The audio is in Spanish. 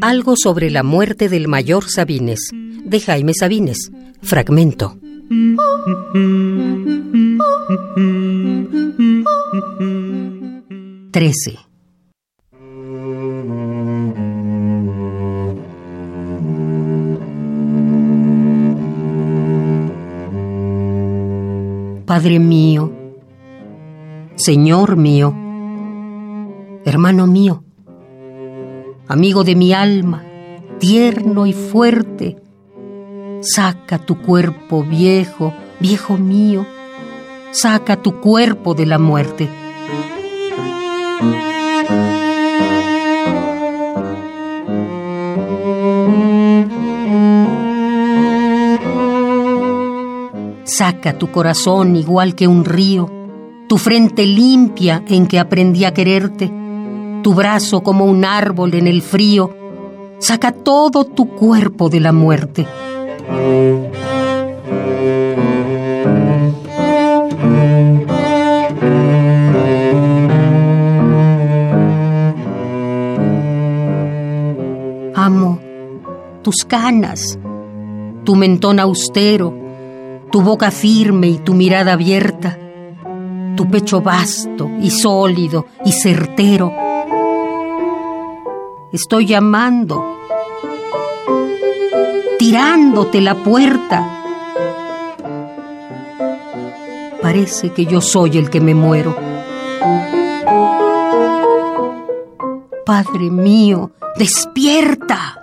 Algo sobre la muerte del mayor Sabines, de Jaime Sabines. Fragmento. Trece. Padre mío, Señor mío, hermano mío, amigo de mi alma, tierno y fuerte, saca tu cuerpo viejo, viejo mío, saca tu cuerpo de la muerte. Saca tu corazón igual que un río, tu frente limpia en que aprendí a quererte, tu brazo como un árbol en el frío. Saca todo tu cuerpo de la muerte. Amo tus canas, tu mentón austero, tu boca firme y tu mirada abierta, tu pecho vasto y sólido y certero. Estoy llamando, tirándote la puerta. Parece que yo soy el que me muero. Padre mío, despierta.